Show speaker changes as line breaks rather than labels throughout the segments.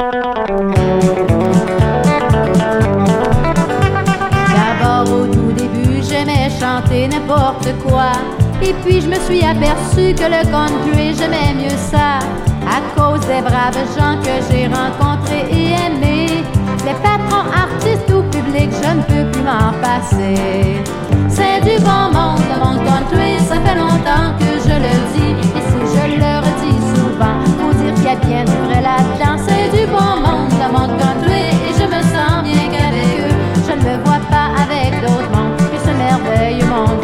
D'abord au tout début j'aimais chanter n'importe quoi. Et puis je me suis aperçu que le country j'aimais mieux ça. À cause des braves gens que j'ai rencontrés et aimés. Les patrons artistes ou publics je ne peux plus m'en passer. C'est du bon monde monde country ça fait longtemps que je le dis. Et si je le redis souvent a bien du vrai là-dedans. C'est du bon monde le monde country Et je me sens bien qu'avec eux. Je ne me vois pas avec d'autres mondes Que ce merveilleux monde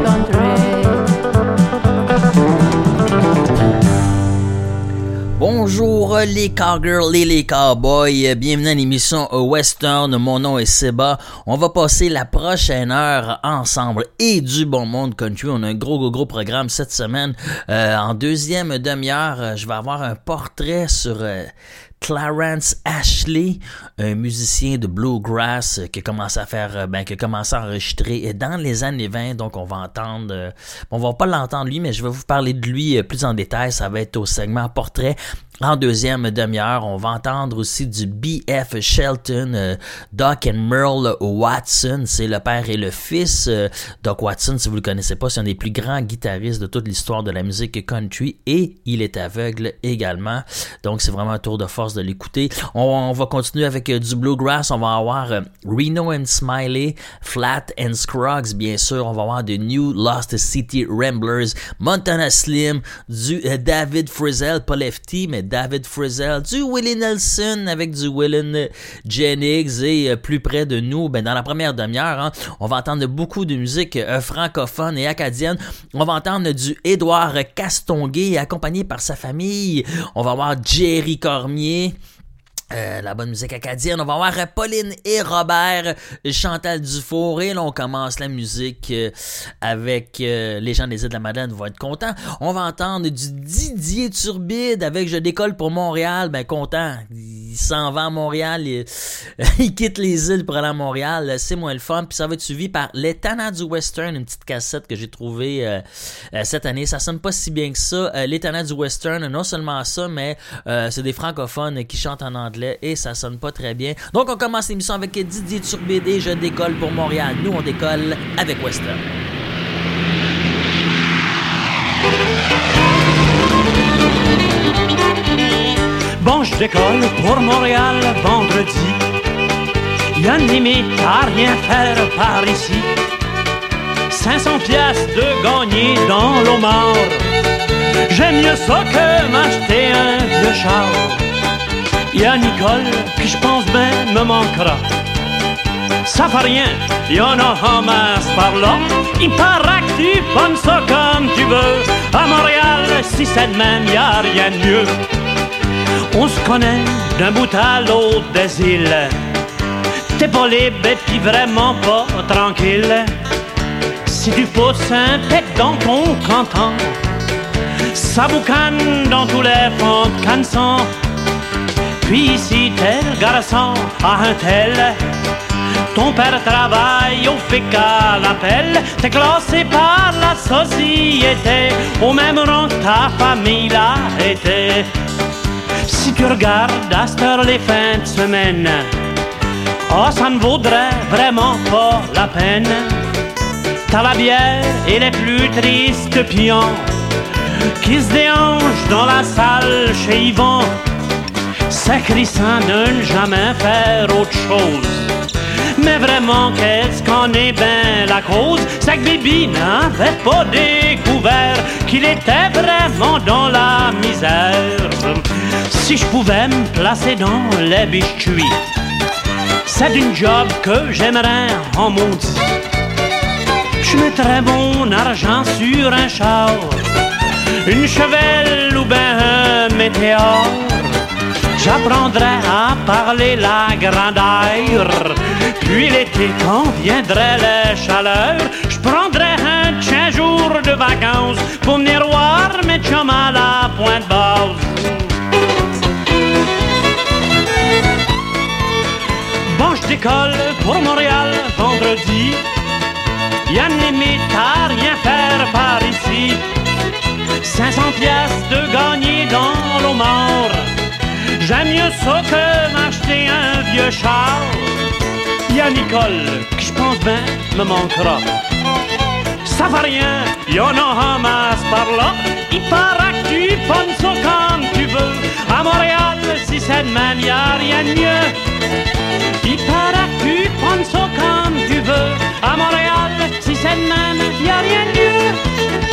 Bonjour les cowgirls et les cowboys, bienvenue à l'émission Western, mon nom est Seba. On va passer la prochaine heure ensemble et du bon monde country. On a un gros gros gros programme cette semaine. Euh, en deuxième demi-heure, je vais avoir un portrait sur euh, Clarence Ashley, un musicien de bluegrass euh, qui a commencé à faire, euh, ben, qui a commencé à enregistrer dans les années 20. Donc, on va entendre, euh, on va pas l'entendre lui, mais je vais vous parler de lui euh, plus en détail. Ça va être au segment portrait. En deuxième demi-heure, on va entendre aussi du B.F. Shelton, euh, Doc and Merle Watson. C'est le père et le fils. Euh, Doc Watson, si vous le connaissez pas, c'est un des plus grands guitaristes de toute l'histoire de la musique country et il est aveugle également. Donc, c'est vraiment un tour de force de l'écouter. On, va continuer avec euh, du bluegrass. On va avoir Reno and Smiley, Flat and Scruggs, bien sûr. On va avoir de New Lost City Ramblers, Montana Slim, du David Frizzell, pas Lefty, mais David Frizzell, du Willie Nelson avec du Willen Jennings et euh, plus près de nous, ben, dans la première demi-heure, hein, on va entendre beaucoup de musique euh, francophone et acadienne. On va entendre du Édouard Castonguay accompagné par sa famille. On va avoir Jerry Cormier. Euh, la bonne musique acadienne. On va voir Pauline et Robert, Chantal Dufour. Et là, on commence la musique euh, avec euh, les gens des îles de la Madeleine vont être contents. On va entendre du Didier Turbide avec Je décolle pour Montréal. Ben, content. Il s'en va à Montréal. Il, quitte les îles pour aller à Montréal. C'est moins le fun. Puis ça va être suivi par Les Tannants du Western, une petite cassette que j'ai trouvée euh, euh, cette année. Ça sonne pas si bien que ça. Euh, Les du Western, non seulement ça, mais euh, c'est des francophones qui chantent en anglais et ça sonne pas très bien. Donc on commence l'émission avec Didier Turbide Je décolle pour Montréal. Nous, on décolle avec Western.
Bon, je décolle pour Montréal vendredi. Y'a une limite à rien faire par ici. 500 piastres de gagner dans mort. J'aime mieux ça que m'acheter un vieux char. Y'a Nicole qui je pense ben me manquera. Ça fait rien, y en a en masse par là. Il paraît que tu ça comme tu veux. À Montréal, si c'est de même, y a rien de mieux. On se connaît d'un bout à l'autre des îles. T'es pas libre et puis vraiment pas tranquille. Si tu pousses un pet dans ton canton, ça boucane dans tous les fonds de canson. Puis si tel garçon a un tel, ton père travaille au FIC à l'appel, t'es classé par la société, au même rang ta famille l'a été. Si tu regardes à cette heure les fins de semaine, oh, ça ne vaudrait vraiment pas la peine. T'as la bière et les plus tristes pions qui se déhanchent dans la salle chez Yvon. Sacrissant de ne jamais faire autre chose. Mais vraiment, qu'est-ce qu'en est bien la cause? C'est que Bibi n'avait pas découvert qu'il était vraiment dans la misère. Si je pouvais me placer dans les biscuits, c'est d'une job que j'aimerais en maudit. Je mettrais mon argent sur un char, une chevelle ou ben un météore. J'apprendrais à parler la grandeur. Puis l'été, quand viendrait la chaleur, je prendrais un tien jour de vacances pour venir voir mes chums à la pointe basse. Bon, je décolle pour Montréal vendredi. Y'a une limite à rien faire par ici. 500 piastres de gagner dans l'eau
mieux ça que m'acheter un vieux char. Y'a Nicole, que je pense bien me manquera. Ça va rien, y'en a un masse par là. Il paraît que tu pognes ça comme tu veux. À Montréal, si c'est de même, y'a rien de mieux. Il paraît que tu pognes ça comme tu veux. À Montréal, si c'est de même, y'a rien de mieux.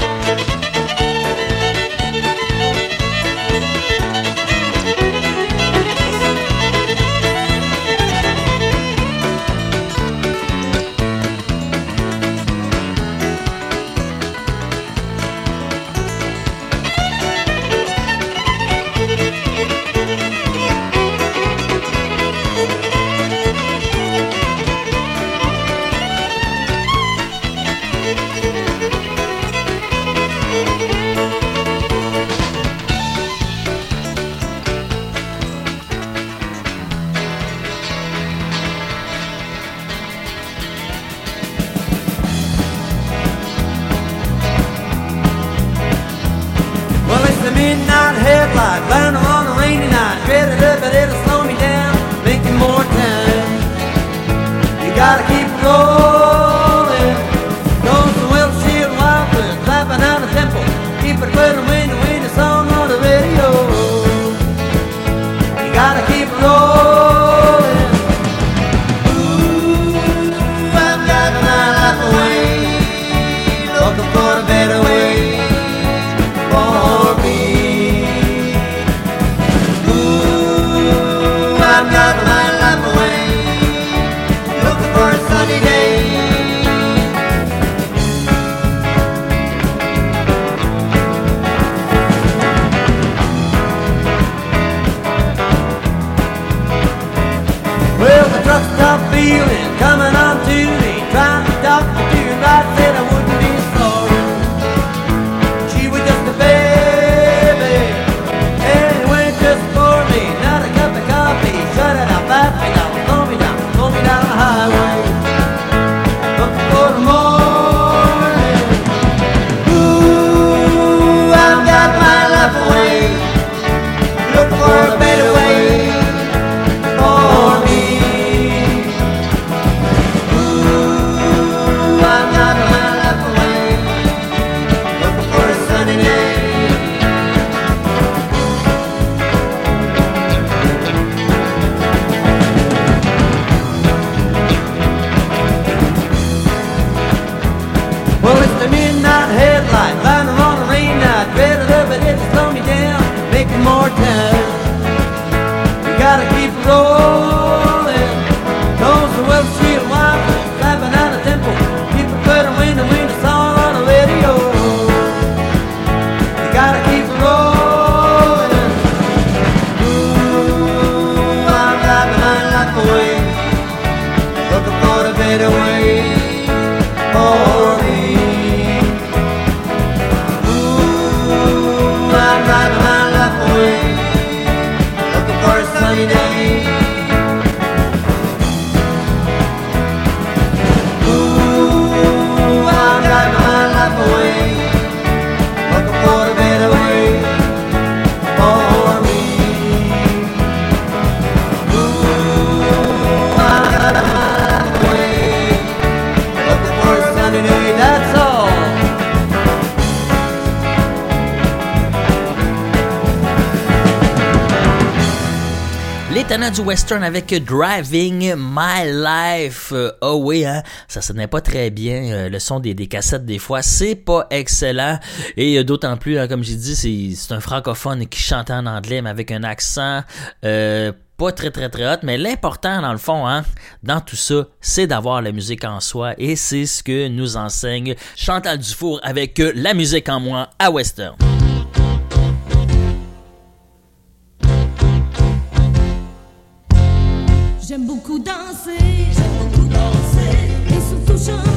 du western avec Driving My Life. Euh, oh oui, hein, ça sonnait pas très bien. Euh, le son des, cassettes, des fois, c'est pas excellent. Et euh, d'autant plus, hein, comme j'ai dit, c'est un francophone qui chante en anglais, mais avec un accent euh, pas très très très hot, mais l'important dans le fond, hein, dans tout ça, c'est d'avoir la musique en soi et c'est ce que nous enseigne Chantal Dufour avec La musique en moi à Western.
J'aime beaucoup danser. J'aime beaucoup danser. Et surtout chanter.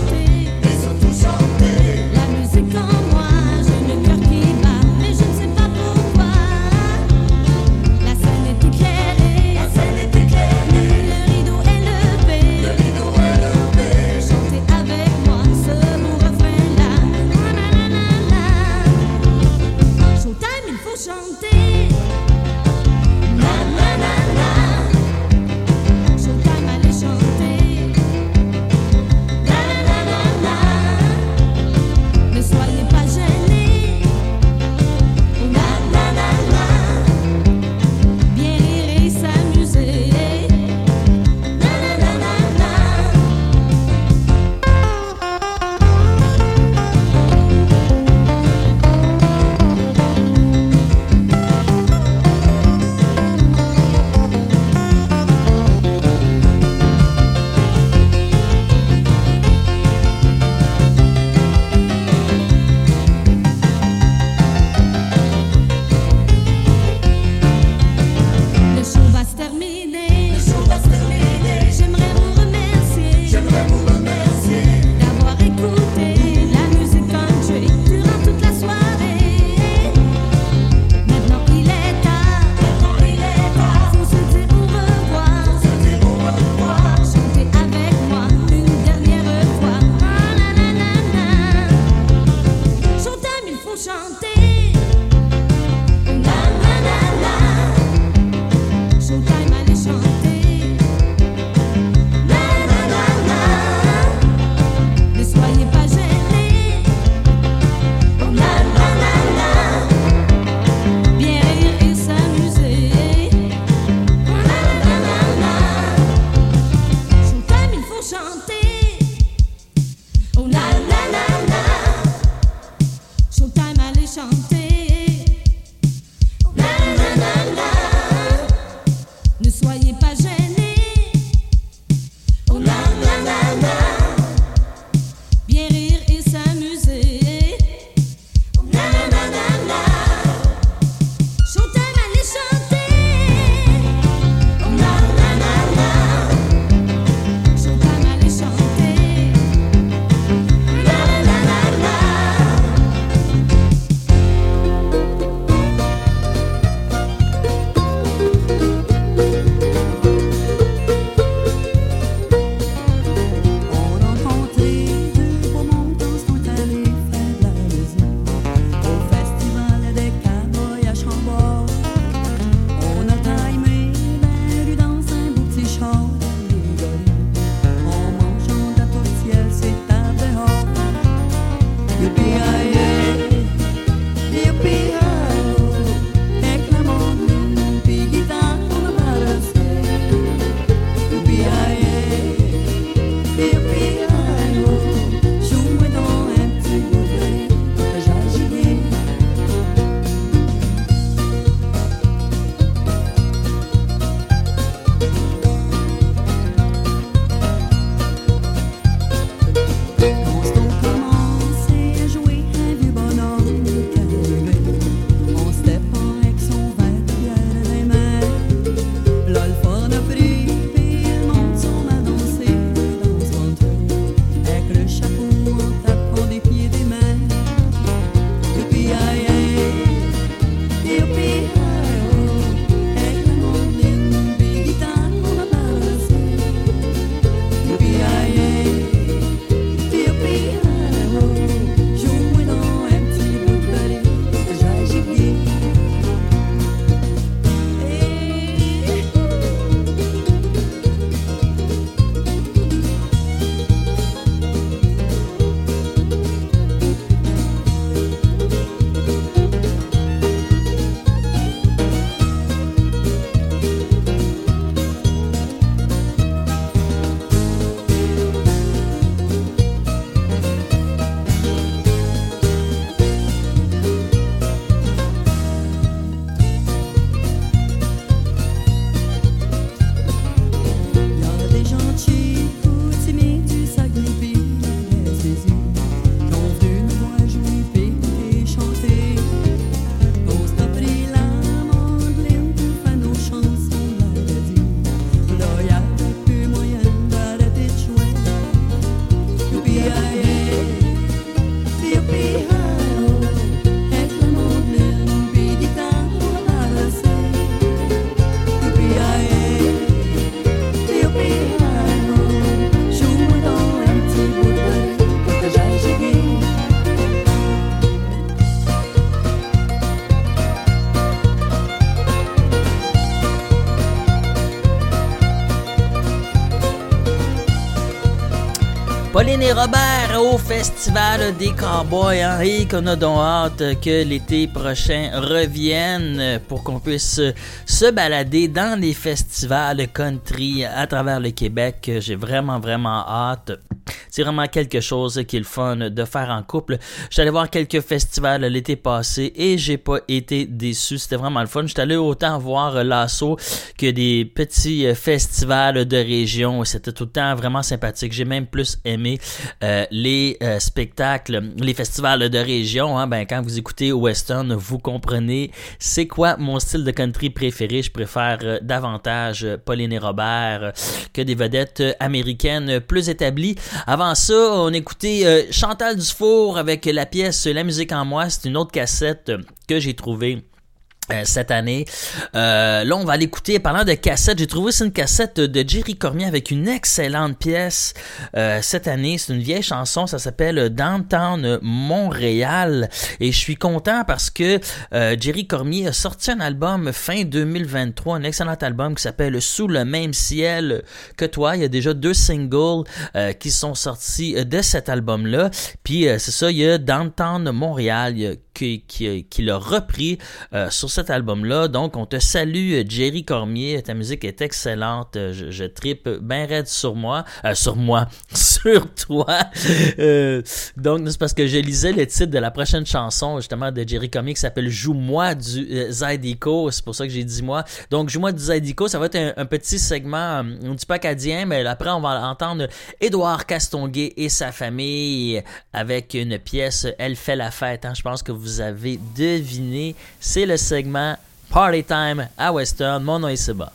Robert au Festival des Cowboys et qu'on a donc hâte que l'été prochain revienne pour qu'on puisse se balader dans les festivals country à travers le Québec. J'ai vraiment, vraiment hâte. C'est vraiment quelque chose qui est le fun de faire en couple. J'allais voir quelques festivals l'été passé et j'ai pas été déçu. C'était vraiment le fun. J'étais allé autant voir l'assaut que des petits festivals de région. C'était tout le temps vraiment sympathique. J'ai même plus aimé euh, les euh, spectacles, les festivals de région. Hein. Ben, quand vous écoutez Western, vous comprenez c'est quoi mon style de country préféré. Je préfère euh, davantage Pauline et Robert que des vedettes américaines plus établies. Avant ça, on écoutait Chantal Dufour avec la pièce La musique en moi. C'est une autre cassette que j'ai trouvée euh, cette année. Euh, là, on va l'écouter. Parlant de cassette, j'ai trouvé c'est une cassette de Jerry Cormier avec une excellente pièce euh, cette année. C'est une vieille chanson, ça s'appelle Downtown Montréal. Et je suis content parce que Jerry Cormier a sorti un album fin 2023, un excellent album qui s'appelle Sous le même ciel que toi. Il y a déjà deux singles qui sont sortis de cet album-là. Puis c'est ça, il y a Downtown Montréal qui, l'a repris sur cet album-là. Donc, on te salue, Jerry Cormier. Ta musique est excellente. Je, je tripe bien raide sur moi. Euh, sur moi. sur toi. Euh, donc, c'est parce que je lisais le titre de la prochaine chanson, justement, de Jerry Cormier qui s'appelle Joue-moi du euh, Zydeco. C'est pour ça que j'ai dit moi. Donc, Joue-moi du Zydeco, ça va être un, petit segment, on dit pas acadien, mais après, on va entendre Édouard Castonguay et sa famille avec une pièce Elle fait la fête. Hein. Je pense que vous avez deviné. C'est le segment Party Time à Western. Mon nom est Seba.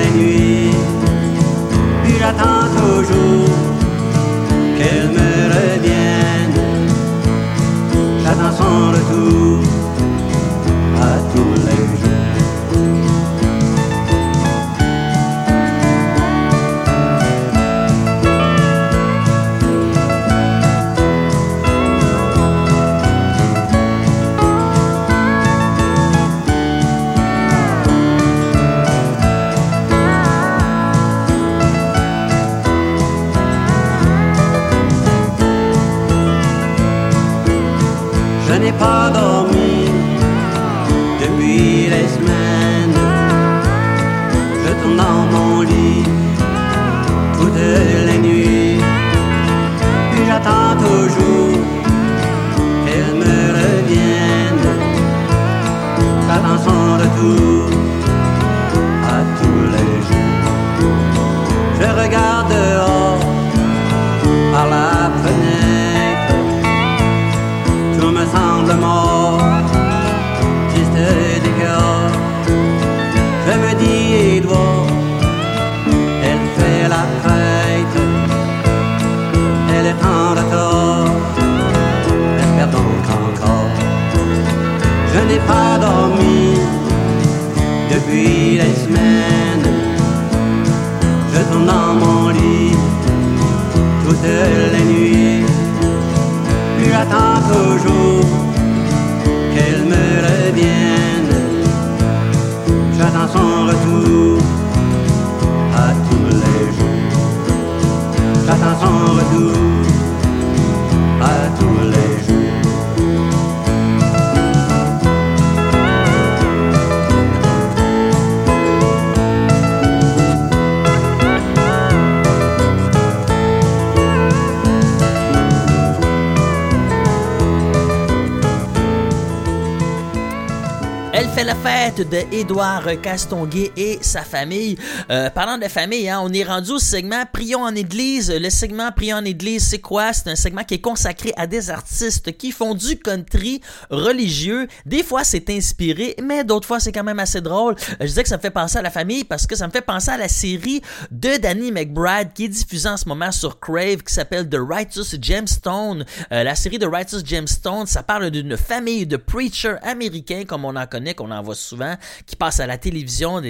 Les nuits. Puis j'attends toujours qu'elle me revienne. J'attends son retour fait la fête
de Édouard Castonguay et sa famille. Euh, parlant de famille, hein, on est rendu au segment Prions en Église. Le segment Prions en Église, c'est quoi? C'est un segment qui est consacré à des artistes qui font du country religieux. Des fois, c'est inspiré, mais d'autres fois, c'est quand même assez drôle. Euh, Je disais que ça me fait penser à la famille parce que ça me fait penser à la série de Danny McBride qui est diffusée en ce moment sur Crave qui s'appelle The Righteous Gemstone. Euh, la série The Righteous Gemstone, ça parle d'une famille de preachers américains comme on en connaît, en voit souvent, qui passent à la télévision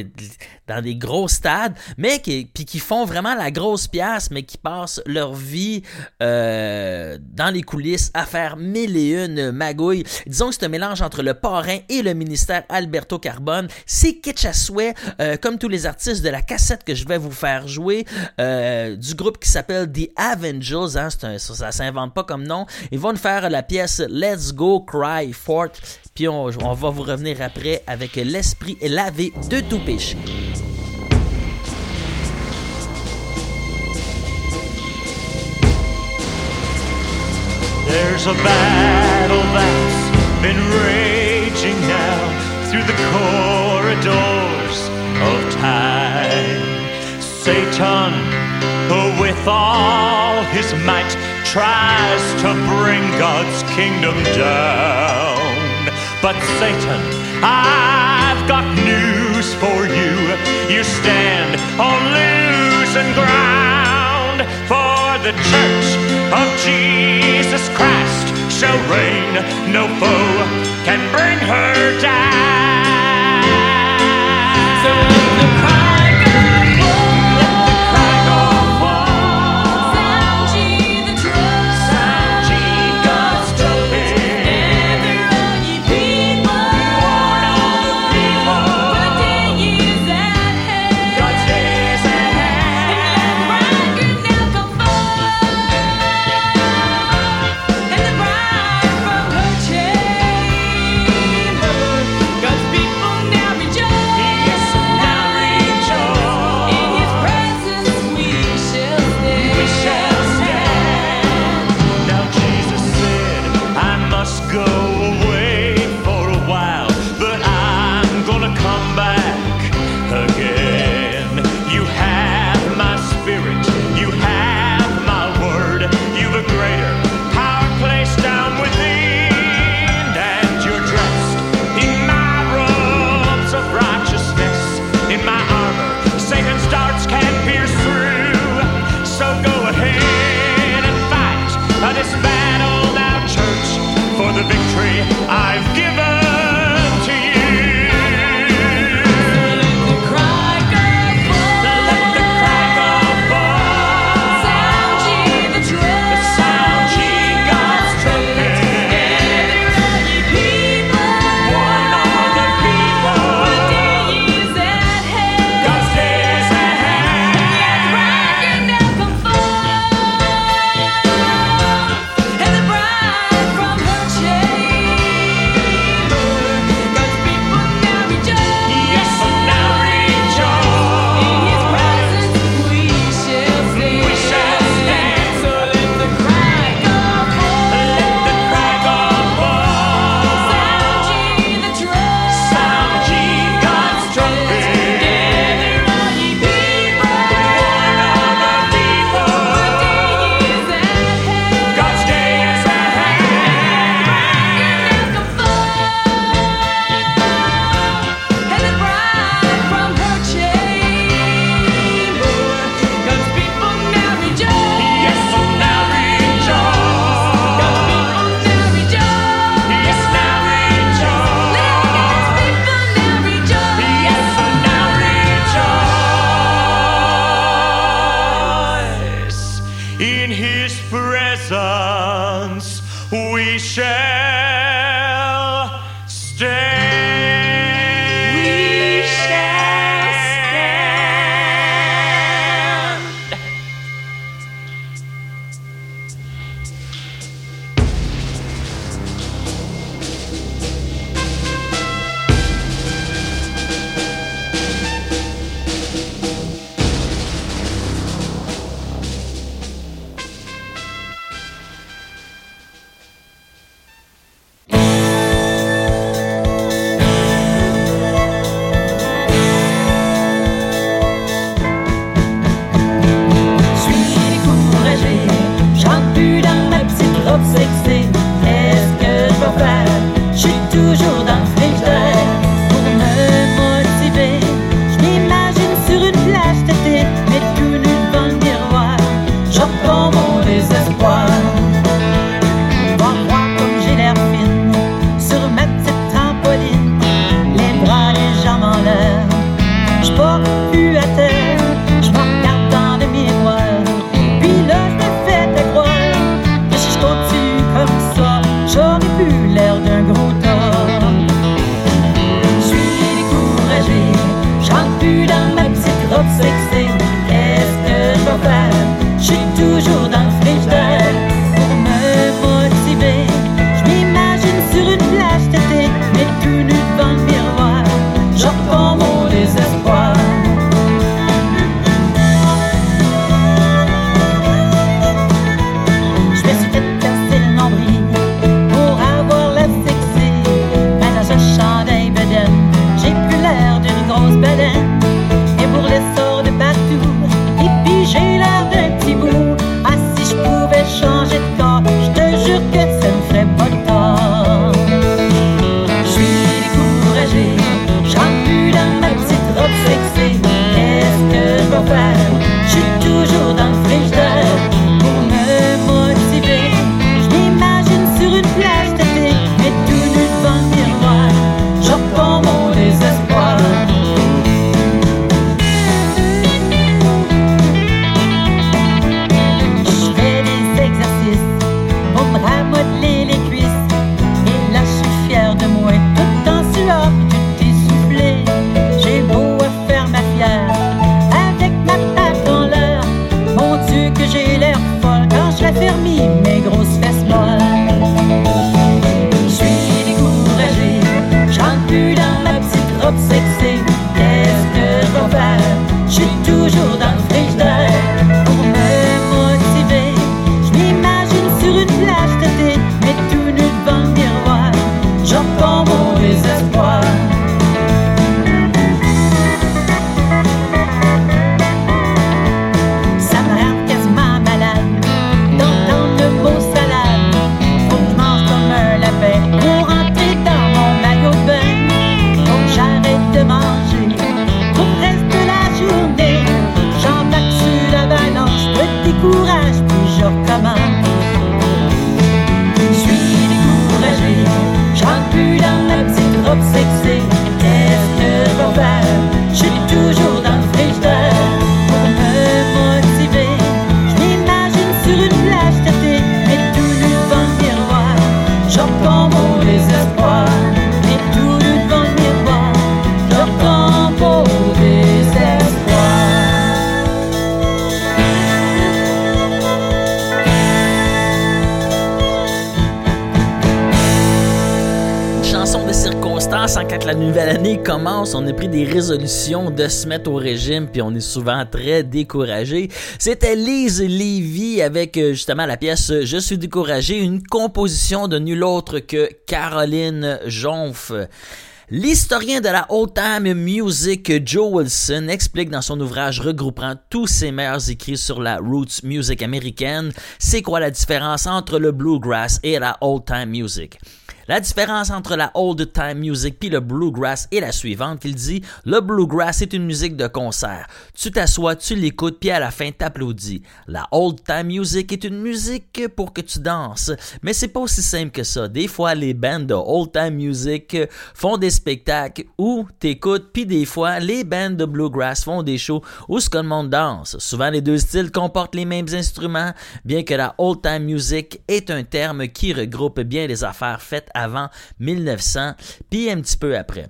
dans des gros stades, mais qui, puis qui font vraiment la grosse pièce, mais qui passent leur vie euh, dans les coulisses à faire mille et une magouilles. Disons que c'est un mélange entre le parrain et le ministère Alberto Carbone. C'est kitsch à souhait, comme tous les artistes de la cassette que je vais vous faire jouer, euh, du groupe qui s'appelle The Avengers, hein, ça, ça s'invente pas comme nom. Ils vont nous faire la pièce Let's Go Cry Forth, puis on, on va vous revenir après avec l'esprit lavé de tout péché.
There's a battle that's been raging now through the corridors of time. Satan, who with all his might tries to bring God's kingdom down. But Satan, I've got news for you. You stand on losing ground, for the church of Jesus Christ shall reign. No foe can bring her down. So
quand la nouvelle année commence, on a pris des résolutions de se mettre au régime, puis on est souvent très découragé. C'était Lise Levy avec euh, justement la pièce Je suis découragé, une composition de nul autre que Caroline Jonf. L'historien de la old time music Joe Wilson explique dans son ouvrage regroupant tous ses meilleurs écrits sur la roots music américaine, c'est quoi la différence entre le bluegrass et la old time music. La différence entre la old time music puis le bluegrass est la suivante. Il dit le bluegrass est une musique de concert. Tu t'assois, tu l'écoutes puis à la fin t'applaudis. La old time music est une musique pour que tu danses, mais c'est pas aussi simple que ça. Des fois les bands de old time music font des spectacles où t'écoutes puis des fois les bands de bluegrass font des shows où ce que le monde danse. Souvent les deux styles comportent les mêmes instruments, bien que la old time music est un terme qui regroupe bien les affaires faites avant 1900, puis un petit peu après.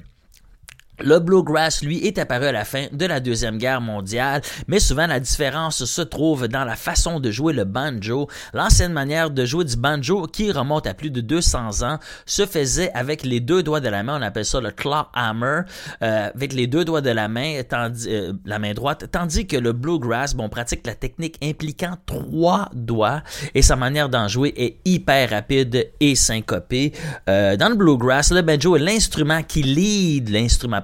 Le bluegrass, lui, est apparu à la fin de la Deuxième Guerre mondiale, mais souvent la différence se trouve dans la façon de jouer le banjo. L'ancienne manière de jouer du banjo, qui remonte à plus de 200 ans, se faisait avec les deux doigts de la main, on appelle ça le claw hammer, euh, avec les deux doigts de la main, tandis, euh, la main droite, tandis que le bluegrass, bon, pratique la technique impliquant trois doigts, et sa manière d'en jouer est hyper rapide et syncopée. Euh, dans le bluegrass, le banjo est l'instrument qui lead l'instrument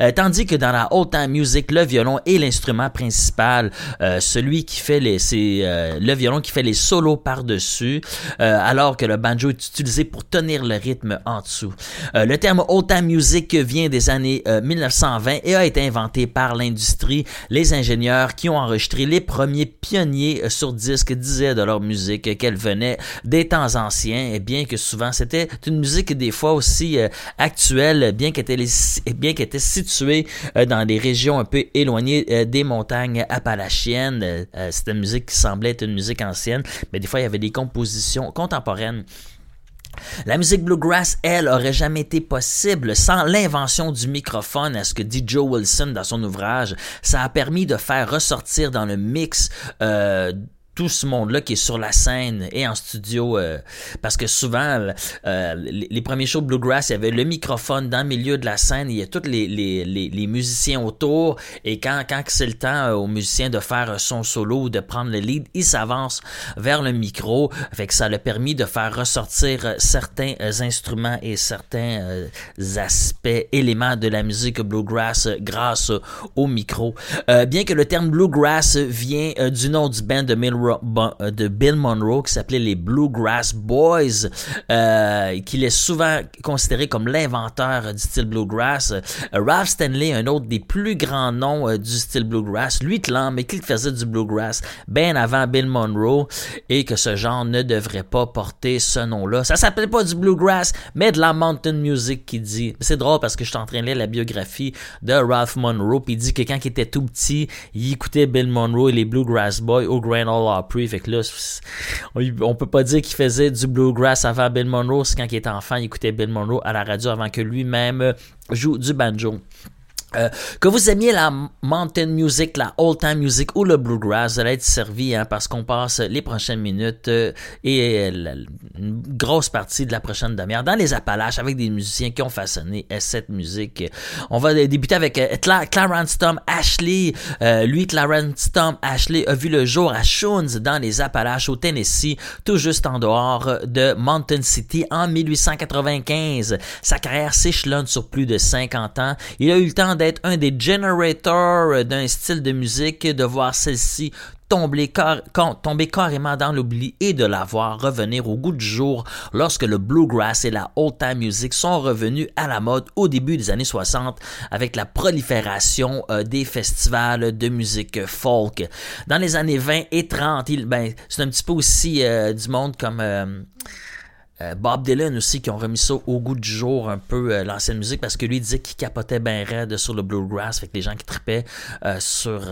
euh, tandis que dans la old time music, le violon est l'instrument principal, euh, celui qui fait les, c'est euh, le violon qui fait les solos par-dessus, alors que le banjo est utilisé pour tenir le rythme en dessous. le terme old time music vient des années 1920 et a été inventé par l'industrie. Les ingénieurs qui ont enregistré les premiers pionniers sur disque disaient de leur musique qu'elle venait des temps anciens, et bien que souvent c'était une musique des fois aussi actuelle, bien qu'elle était bien qu'elle était située euh, dans des régions un peu éloignées euh, des montagnes appalachiennes. Euh, c'était une musique qui semblait être une musique ancienne, mais des fois il y avait des compositions contemporaines. La musique bluegrass, elle, aurait jamais été possible sans l'invention du microphone, à ce que dit Joe Wilson dans son ouvrage. Ça a permis de faire ressortir dans le mix tout ce monde-là qui est sur la scène et en studio. Euh, parce que souvent, euh, les, premiers shows Bluegrass, il y avait le microphone dans le milieu de la scène, il y a tous les, musiciens autour. Et quand, quand c'est le temps euh, aux musiciens de faire son solo ou de prendre le lead, ils s'avancent vers le micro. Fait que ça a permis de faire ressortir certains instruments et certains aspects, éléments de la musique Bluegrass grâce au micro. bien que le terme Bluegrass vient du nom du band de Milroy euh, de Bill Monroe qui s'appelait les Bluegrass Boys, euh, qu'il est souvent considéré comme l'inventeur du style bluegrass. Euh, Ralph Stanley, un autre des plus grands noms du style bluegrass, lui mais qu'il faisait du bluegrass bien avant Bill Monroe et que ce genre ne devrait pas porter ce nom-là. Ça s'appelle pas du bluegrass, mais de la mountain music qui dit. C'est drôle parce que je lire la biographie de Ralph Monroe, puis il dit que quand il était tout petit, il écoutait Bill Monroe et les Bluegrass Boys au Grand Ole on, peut pas dire qu'il faisait du bluegrass avant Bill Monroe. C'est quand il était enfant, il écoutait Bill Monroe à la radio avant que lui-même joue du banjo. Euh, que vous aimiez la mountain music, la old time music ou le bluegrass, vous allez être servi hein, parce qu'on passe les prochaines minutes euh, et euh, une grosse partie de la prochaine demi-heure dans les Appalaches avec des musiciens qui ont façonné cette musique. On va débuter avec Clarence Tom Ashley. lui, Clarence Tom Ashley a vu le jour à Shoons dans les Appalaches au Tennessee, tout juste en dehors de Mountain City en 1895. Sa carrière s'échelonne sur plus de 50 ans. Il a eu le temps d'être un des generators d'un style de musique, de voir celle-ci tomber, tomber, carrément dans l'oubli et de la voir revenir au goût du jour lorsque le bluegrass et la old time music sont revenus à la mode au début des années 60 avec la prolifération euh, des festivals de musique folk. Dans les années 20 et 30, il, ben, c'est un petit peu aussi euh, du monde comme euh, euh, Bob Dylan aussi qui ont remis ça au goût du jour un peu euh, l'ancienne musique parce que lui disait qu'il capotait bien raide sur le bluegrass fait que les gens qui tripaient euh, sur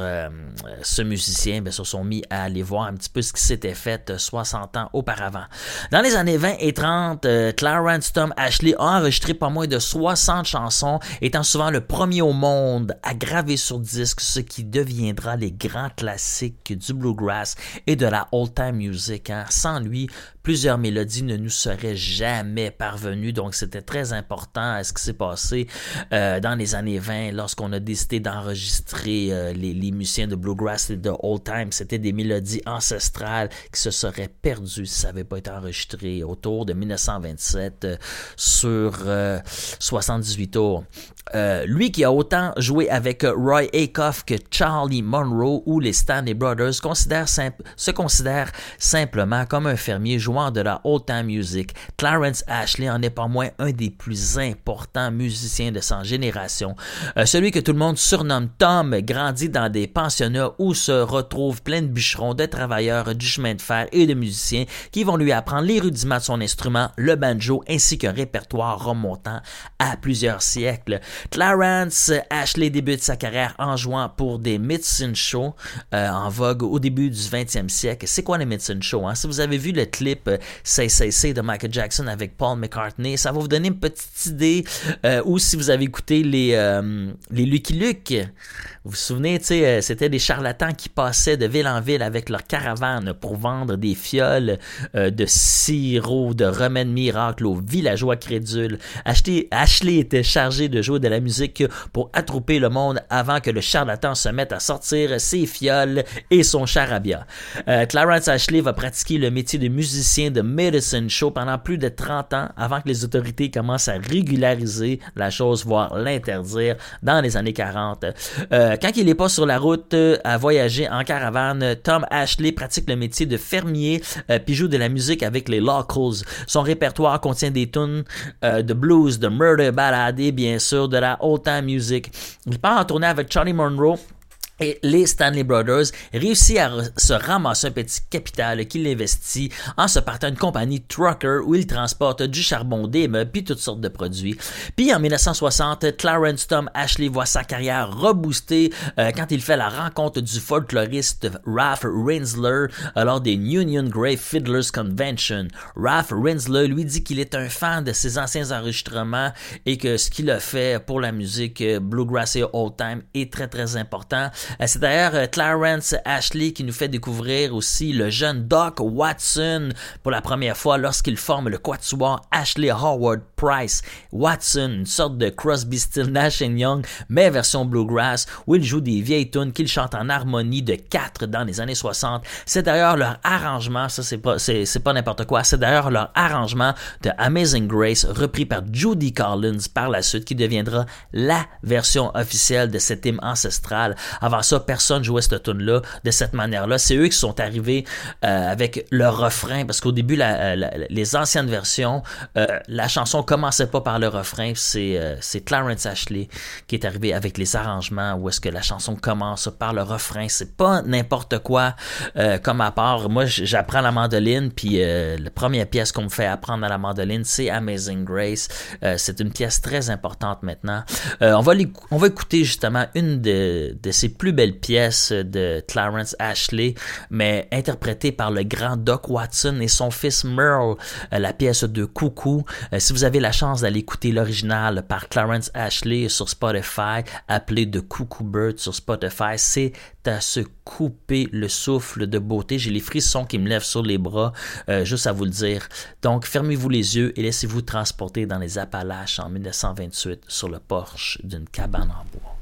ce musicien ben, se sont mis à aller voir un petit peu ce qui s'était fait 60 ans auparavant. Dans les années 20 et 30, Clarence Tom Ashley a enregistré pas moins de 60 chansons étant souvent le premier au monde à graver sur disque ce qui deviendra les grands classiques du bluegrass et de la old time music. Hein. Sans lui, plusieurs mélodies ne nous jamais parvenu. Donc, c'était très important à ce qui s'est passé euh, dans les années 20 lorsqu'on a décidé d'enregistrer euh, les, les, musiciens de bluegrass et de old time. C'était des mélodies ancestrales qui se seraient perdues si ça n'avait pas été enregistré autour de 1927 euh, sur 78 tours. lui qui a autant joué avec Roy Acuff que Charlie Monroe ou les Stanley Brothers considère se considère simplement comme un fermier jouant de la old time music. Clarence Ashley en est pas moins un des plus importants musiciens de sa génération. Euh, celui que tout le monde surnomme Tom grandit dans des pensionnats où se retrouvent plein de bûcherons, de travailleurs du chemin de fer et de musiciens qui vont lui apprendre les rudiments de son instrument, le banjo, ainsi qu'un répertoire remontant à plusieurs siècles. Clarence Ashley débute sa carrière en jouant pour des Midson Shows euh, en vogue au début du 20e siècle. C'est quoi les Midson Shows? Hein? Si vous avez vu le clip euh, Say de Michael Jackson avec Paul McCartney, ça va vous donner une petite idée. Euh, ou si vous avez écouté les, euh, Lucky Luke, vous vous souvenez, euh, c'était des charlatans qui passaient de ville en ville avec leur caravane pour vendre des fioles de sirop, de remèdes miracles aux villageois crédules. Ashley, était chargé de jouer de la musique pour attrouper le monde avant que le charlatan se mette à sortir ses fioles et son charabia. Clarence Ashley va pratiquer le métier de musicien de medicine show pendant plus de 30 ans avant que les autorités commencent à régulariser la chose, voire l'interdire dans les années 40. Euh, quand il n'est pas sur la route euh, à voyager en caravane, Tom Ashley pratique le métier de fermier euh, puis joue de la musique avec les locals. Son répertoire contient des tunes de blues, de murder ballad et bien sûr de la old time music. Il part en tournée avec Charlie Monroe et les Stanley Brothers réussit à se ramasser un petit capital qu'il investit en se partant une compagnie trucker où il transporte du charbon, des meubles puis toutes sortes de produits. Puis en 1960, Clarence Tom Ashley voit sa carrière rebooster euh, quand il fait la rencontre du folkloriste Ralph Rinsler lors des Union Grey Fiddlers Convention. Ralph Rinsler lui dit qu'il est un fan de ses anciens enregistrements et que ce qu'il a fait pour la musique euh, bluegrass et old time est très très important. Euh, c'est d'ailleurs euh, Clarence Ashley qui nous fait découvrir aussi le jeune Doc Watson pour la première fois lorsqu'il forme le quatuor Ashley Howard Price. Watson, une sorte de Crosby, Still Nash Young, mais version bluegrass, où il joue des vieilles tunes qu'il chante en harmonie de quatre dans les années 60. C'est d'ailleurs leur arrangement, ça c'est pas, c'est, pas n'importe quoi, c'est d'ailleurs leur arrangement de Amazing Grace repris par Judy Collins par la suite qui deviendra la version officielle de cet hymne ancestral. Avant ça, personne jouait cette tune là de cette manière-là. C'est eux qui sont arrivés euh, avec le refrain parce qu'au début, les anciennes versions, euh, la chanson commençait pas par le refrain. C'est euh, Clarence Ashley qui est arrivé avec les arrangements où est-ce que la chanson commence par le refrain. C'est pas n'importe quoi comme à part. Moi, j'apprends la mandoline puis la première pièce qu'on me fait apprendre à la mandoline, c'est Amazing Grace. c'est une pièce très importante maintenant. on va on va écouter justement une de, de ses plus belle pièce de Clarence Ashley, mais interprétée par le grand Doc Watson et son fils Merle, euh, la pièce de Coucou. Euh, si vous avez la chance d'aller écouter l'original par Clarence Ashley sur Spotify, appelé de Coucou Bird sur Spotify, c'est à se couper le souffle de beauté. J'ai les frissons qui me lèvent sur les bras, euh, juste à vous le dire. Donc, fermez-vous les yeux et laissez-vous transporter dans les Appalaches en 1928 sur le porche d'une cabane en bois.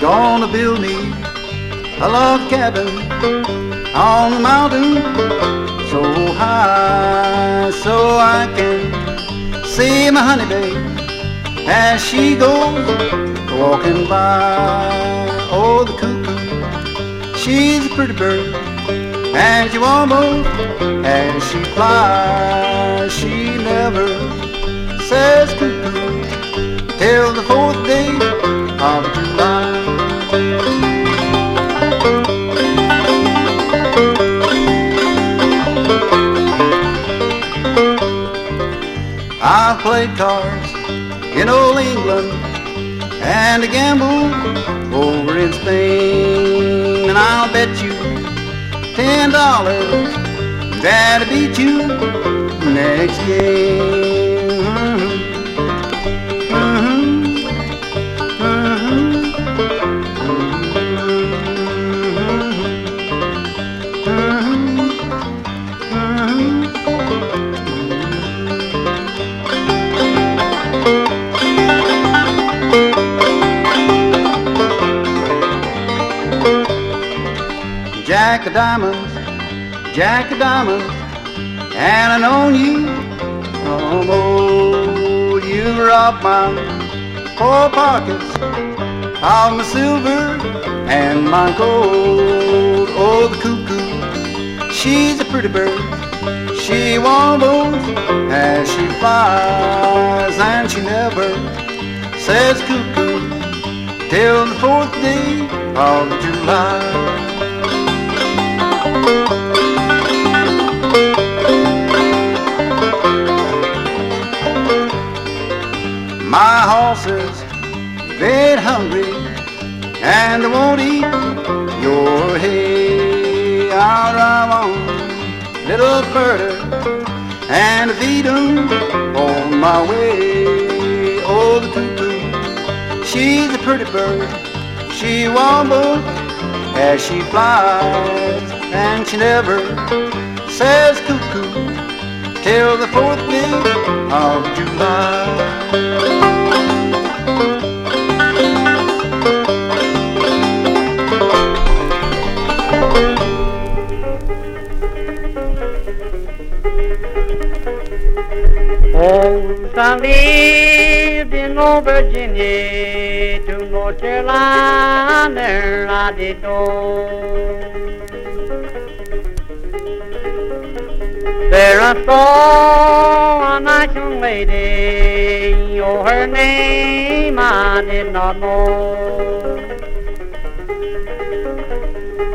Gonna build me a log cabin on the mountain so high so I can see my honey babe as she goes walking by. Oh, the cuckoo, she's a pretty bird and she almost as she flies. She never says cuckoo till the fourth day of July. I played cards in old England and I gambled over in Spain, and I'll bet you ten dollars that'll beat you next game. Jack of diamonds, Jack of diamonds, and I known you old. You robbed my poor pockets of my silver and my gold. Oh, the cuckoo, she's a pretty bird. She warbles as she flies, and she never says cuckoo till the fourth day of July. My horses, they're hungry and they won't eat your hay. I'll drive on, little birdie, and feed 'em on my way. Oh, the cuckoo, she's a pretty bird. She wobbles as she flies, and she never says cuckoo till the fourth day of July.
Oh, I lived in Old Virginia to North Carolina, I did know. There I saw a nice young lady, oh, her name I did not know.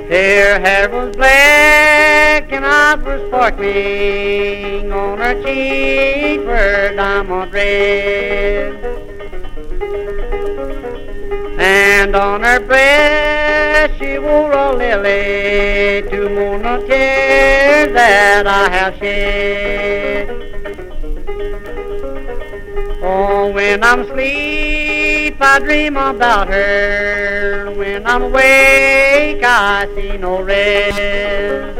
Her hair was black and eyes were sparkling, on her cheeks were diamond red. And on her breast she wore a lily to mourn the tears that I have shed. Oh, when I'm asleep, I dream about her. When I'm awake, I see no rest.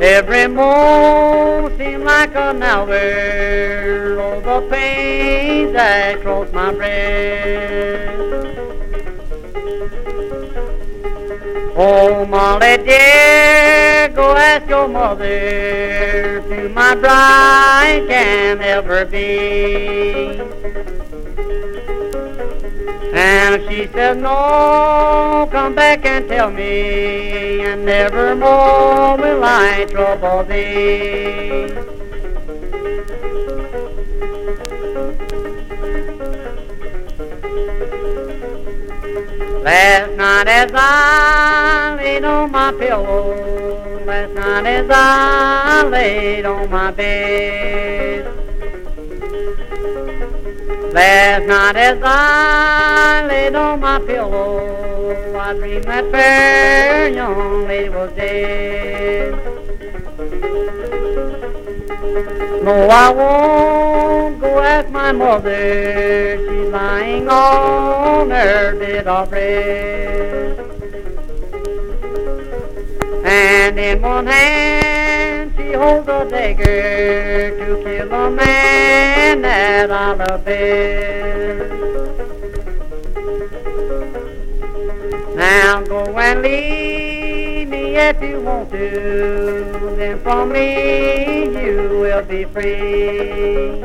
Every moment seems like an hour. All the pains that cross my breast. Oh, Molly dear, go ask your mother who my bride can ever be. And she says no, come back and tell me, and never more will I trouble thee. Last night as I laid on my pillow, last night as I laid on my bed. Last night as I laid on my pillow, I dreamed that fair young lady was dead. No, I won't go ask my mother, she's lying on her bed of rest. And in one hand holds a dagger to kill a man that I love best. Now go and leave me if you want to, then from me you will be free.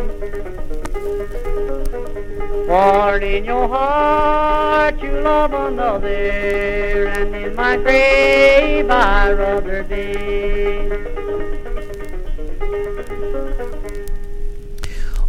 For in your heart you love another, and in my grave I rather be.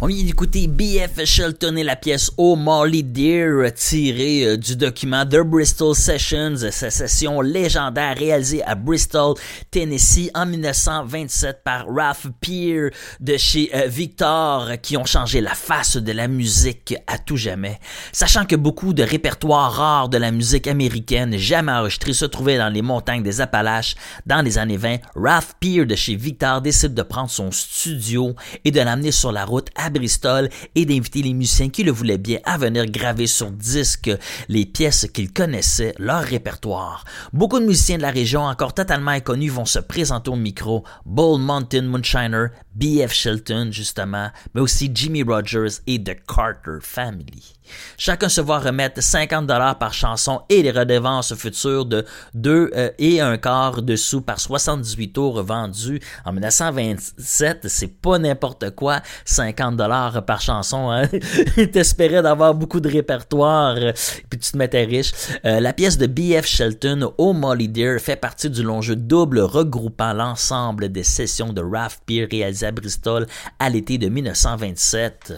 On vient d'écouter BF Shelton et la pièce Oh Molly Dear tirée euh, du document The Bristol Sessions, sa session légendaire réalisée à Bristol, Tennessee en 1927 par Ralph Peer de chez euh, Victor qui ont changé la face de la musique à tout jamais. Sachant que beaucoup de répertoires rares de la musique américaine jamais enregistrés se trouvaient dans les montagnes des Appalaches dans les années 20, Ralph Peer de chez Victor décide de prendre son studio et de l'amener sur la route à Bristol et d'inviter les musiciens qui le voulaient bien à venir graver sur disque les pièces qu'ils connaissaient, leur répertoire. Beaucoup de musiciens de la région encore totalement inconnus vont se présenter au micro. Bull Mountain Moonshiner, B.F. Shelton justement, mais aussi Jimmy Rogers et The Carter Family. Chacun se voit remettre 50 dollars par chanson et les redevances futures de 2 euh, et un quart de sous par 78 tours vendus en 1927. C'est pas n'importe quoi, 50 dollars par chanson. Hein? T'espérais d'avoir beaucoup de répertoire, euh, puis tu te mettais riche. Euh, la pièce de B.F. Shelton, Oh Molly Dear, fait partie du long jeu double regroupant l'ensemble des sessions de Ralph Peer réalisées à Bristol à l'été de 1927.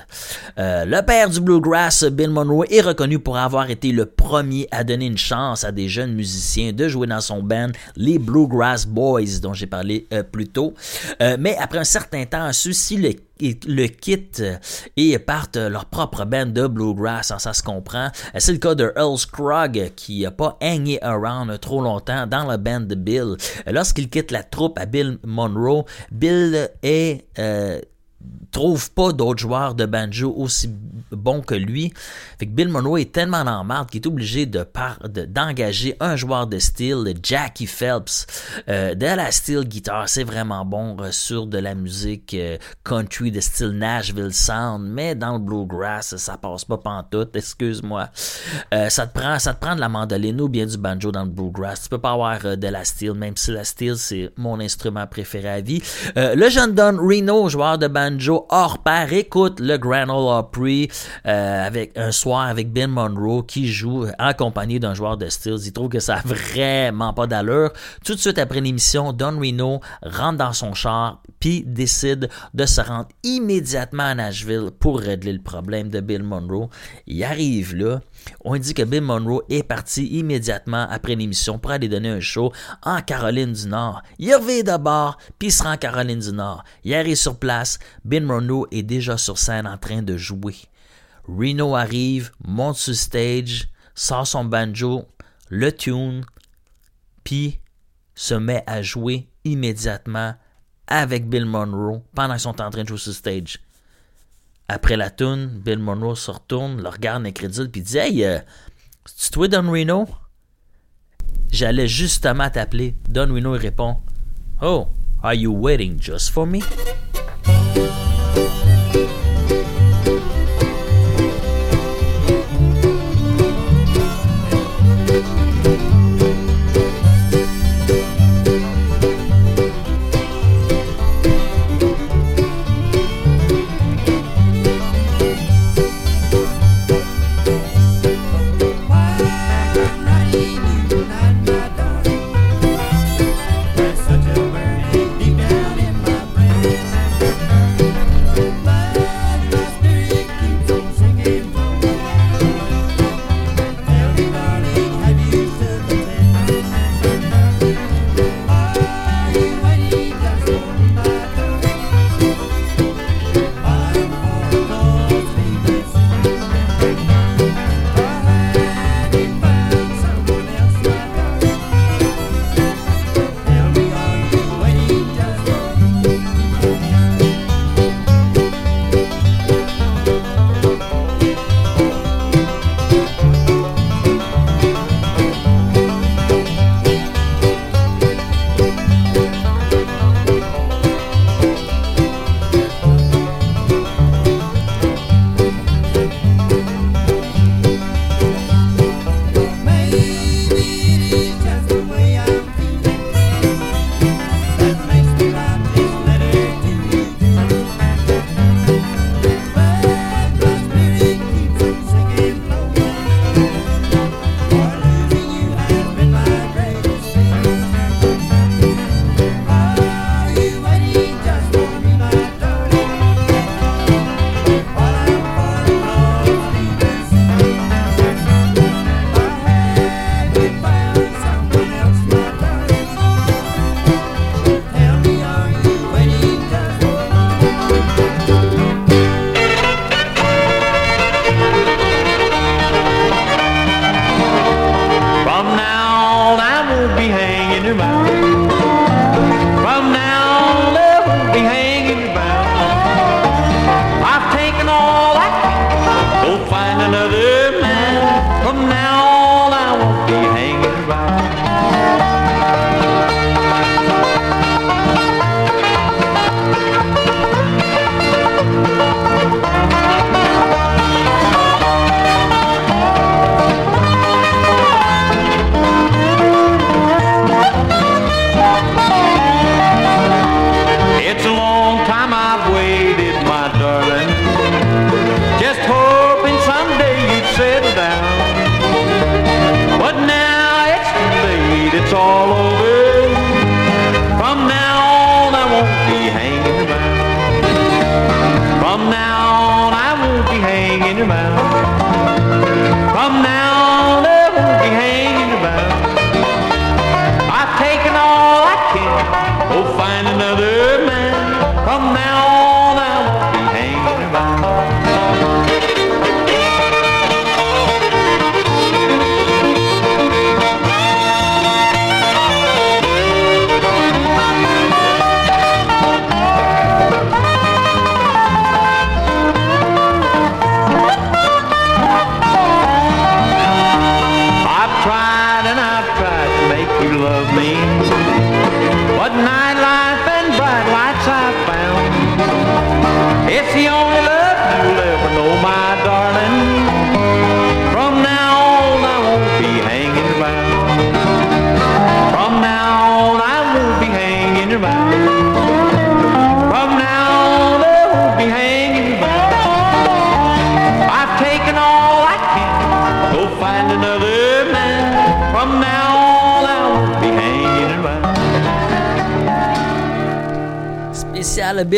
le père du bluegrass, Bill Monroe est reconnu pour avoir été le premier à donner une chance à des jeunes musiciens de jouer dans son band, les Bluegrass Boys, dont j'ai parlé euh, plus tôt. Euh, mais après un certain temps, ceux-ci le quittent et partent leur propre band de bluegrass, hein, ça se comprend. C'est le cas de Earl Scruggs qui n'a pas hangé around trop longtemps dans la band de Bill. Lorsqu'il quitte la troupe à Bill Monroe, Bill est euh, trouve pas d'autres joueurs de banjo aussi bons que lui. Fait que Bill Monroe est tellement en marde qu'il est obligé de d'engager un joueur de steel, Jackie Phelps. Euh, de la steel guitar, c'est vraiment bon euh, sur de la musique euh, country de style Nashville Sound, mais dans le bluegrass, ça passe pas pantoute, excuse-moi. ça te prend ça te prend de la mandoline ou bien du banjo dans le bluegrass. Tu peux pas avoir de la steel, même si la steel c'est mon instrument préféré à vie. le jeune Don Reno, joueur de banjo hors pair. Écoute le Grand Ole Opry euh, avec un soir avec Ben Monroe qui joue en compagnie d'un joueur de Stills. Il trouve que ça a vraiment pas d'allure. Tout de suite après l'émission, Don Reno rentre dans son char puis décide de se rendre immédiatement à Nashville pour régler le problème de Bill Monroe. Il arrive là. On dit que Bill Monroe est parti immédiatement après l'émission pour aller donner un show en Caroline du Nord. Il revient d'abord, puis il se rend en Caroline du Nord. Il arrive sur place. Bill Monroe est déjà sur scène en train de jouer. Reno arrive, monte sur stage, sort son banjo, le tune, puis se met à jouer immédiatement avec Bill Monroe pendant qu'ils sont en train de jouer sur stage. Après la tune, Bill Monroe se retourne, le regarde incrédule, puis dit Hey, euh, c'est toi Don Reno J'allais justement t'appeler. Don Reno répond Oh, are you waiting just for me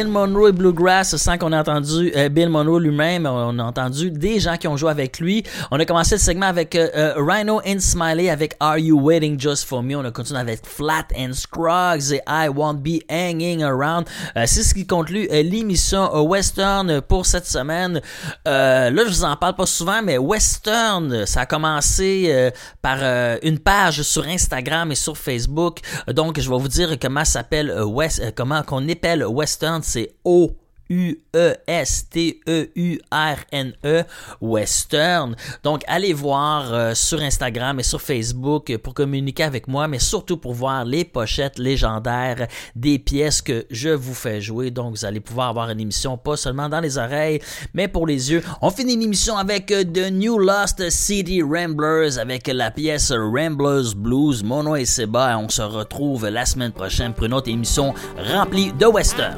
Monroe et Bluegrass, sans qu'on ait entendu euh, Bill Monroe lui-même, on a entendu des gens qui ont joué avec lui. On a commencé le segment avec euh, euh, Rhino and Smiley avec Are You Waiting Just For Me? On a continué avec Flat and Scruggs et I Won't Be Hanging Around. Euh, C'est ce qui conclut euh, l'émission euh, Western pour cette semaine. Euh, là, je vous en parle pas souvent, mais Western, ça a commencé euh, euh, une page sur Instagram et sur Facebook. Donc, je vais vous dire comment s'appelle euh, West, euh, comment qu'on épelle Western, c'est O. U-E-S-T-E-U-R-N-E, Western. Donc, allez voir euh, sur Instagram et sur Facebook pour communiquer avec moi, mais surtout pour voir les pochettes légendaires des pièces que je vous fais jouer. Donc, vous allez pouvoir avoir une émission pas seulement dans les oreilles, mais pour les yeux. On finit l'émission avec euh, The New Lost City Ramblers avec la pièce Ramblers Blues. Mon nom est Seba et on se retrouve la semaine prochaine pour une autre émission remplie de western.